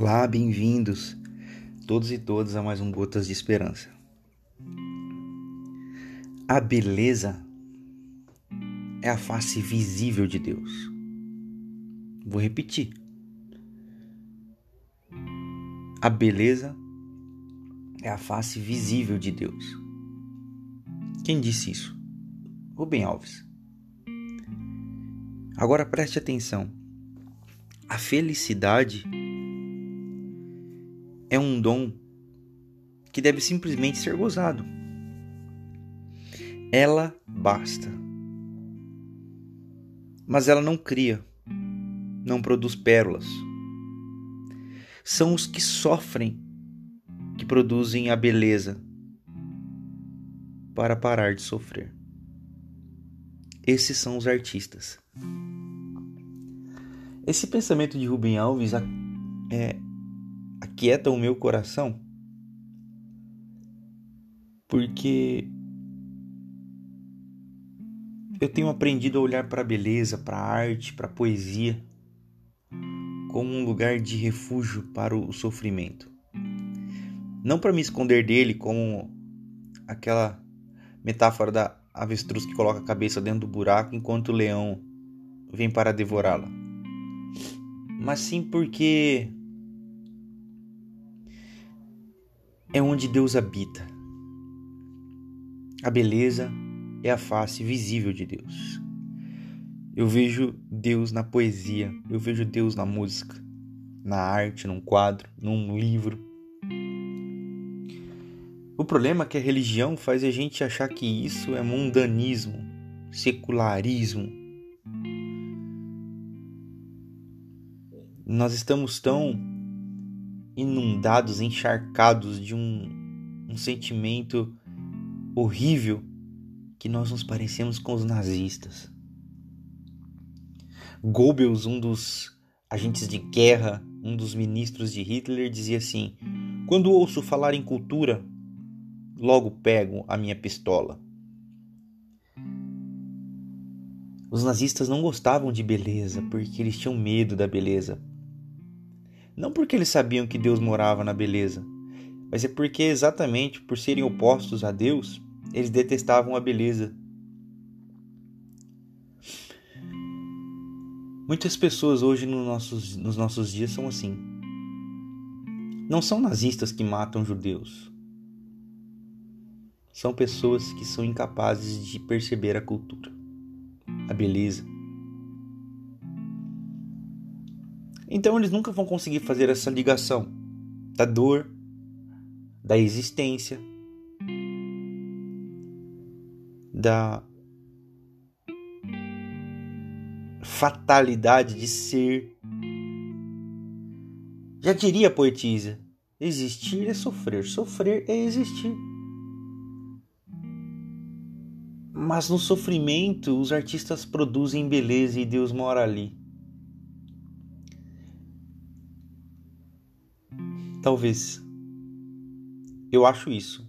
Olá, bem-vindos todos e todas a mais um Gotas de Esperança. A beleza é a face visível de Deus. Vou repetir. A beleza é a face visível de Deus. Quem disse isso? Rubem Alves. Agora preste atenção. A felicidade é um dom que deve simplesmente ser gozado. Ela basta. Mas ela não cria, não produz pérolas. São os que sofrem que produzem a beleza para parar de sofrer. Esses são os artistas. Esse pensamento de Rubem Alves é, aquieta o meu coração, porque eu tenho aprendido a olhar para a beleza, para a arte, para a poesia, como um lugar de refúgio para o sofrimento. Não para me esconder dele, como aquela metáfora da avestruz que coloca a cabeça dentro do buraco enquanto o leão vem para devorá-la. Mas sim porque é onde Deus habita. A beleza é a face visível de Deus. Eu vejo Deus na poesia, eu vejo Deus na música, na arte, num quadro, num livro. O problema é que a religião faz a gente achar que isso é mundanismo, secularismo. Nós estamos tão inundados, encharcados de um, um sentimento horrível que nós nos parecemos com os nazistas. Goebbels, um dos agentes de guerra, um dos ministros de Hitler, dizia assim: Quando ouço falar em cultura, logo pego a minha pistola. Os nazistas não gostavam de beleza porque eles tinham medo da beleza. Não porque eles sabiam que Deus morava na beleza, mas é porque exatamente por serem opostos a Deus, eles detestavam a beleza. Muitas pessoas hoje no nossos, nos nossos dias são assim. Não são nazistas que matam judeus. São pessoas que são incapazes de perceber a cultura, a beleza, Então eles nunca vão conseguir fazer essa ligação da dor, da existência, da fatalidade de ser. Já diria a poetisa: existir é sofrer, sofrer é existir. Mas no sofrimento, os artistas produzem beleza e Deus mora ali. Talvez. Eu acho isso.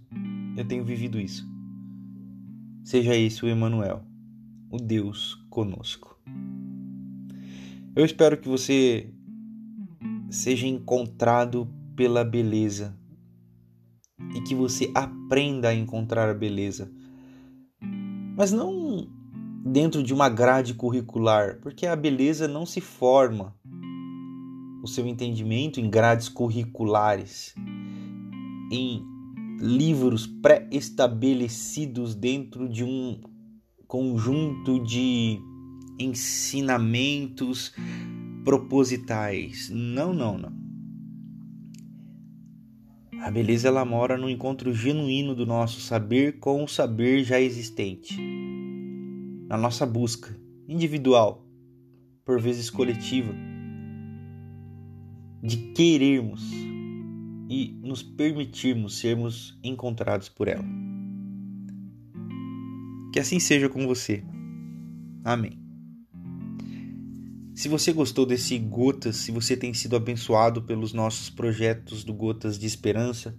Eu tenho vivido isso. Seja esse o Emmanuel, o Deus conosco. Eu espero que você seja encontrado pela beleza e que você aprenda a encontrar a beleza. Mas não dentro de uma grade curricular, porque a beleza não se forma o seu entendimento em grades curriculares, em livros pré-estabelecidos dentro de um conjunto de ensinamentos propositais. Não, não, não. A beleza ela mora no encontro genuíno do nosso saber com o saber já existente. Na nossa busca individual, por vezes coletiva de querermos e nos permitirmos sermos encontrados por ela. Que assim seja com você. Amém. Se você gostou desse Gotas, se você tem sido abençoado pelos nossos projetos do Gotas de Esperança,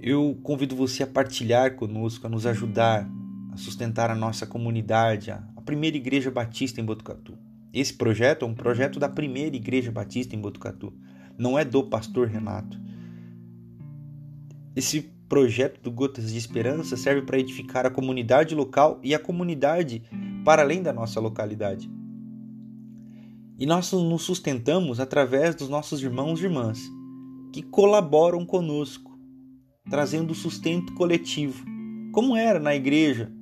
eu convido você a partilhar conosco, a nos ajudar a sustentar a nossa comunidade, a primeira igreja batista em Botucatu. Esse projeto é um projeto da primeira igreja batista em Botucatu, não é do pastor Renato. Esse projeto do Gotas de Esperança serve para edificar a comunidade local e a comunidade para além da nossa localidade. E nós nos sustentamos através dos nossos irmãos e irmãs que colaboram conosco, trazendo sustento coletivo, como era na igreja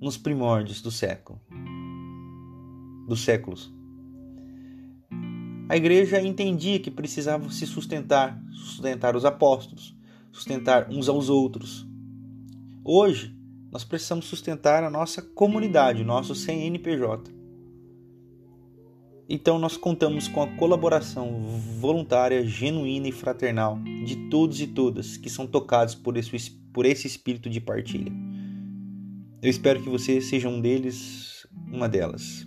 nos primórdios do século, dos séculos. A igreja entendia que precisava se sustentar, sustentar os apóstolos, sustentar uns aos outros. Hoje, nós precisamos sustentar a nossa comunidade, o nosso CNPJ. Então nós contamos com a colaboração voluntária, genuína e fraternal de todos e todas que são tocados por esse, por esse espírito de partilha. Eu espero que você seja um deles, uma delas.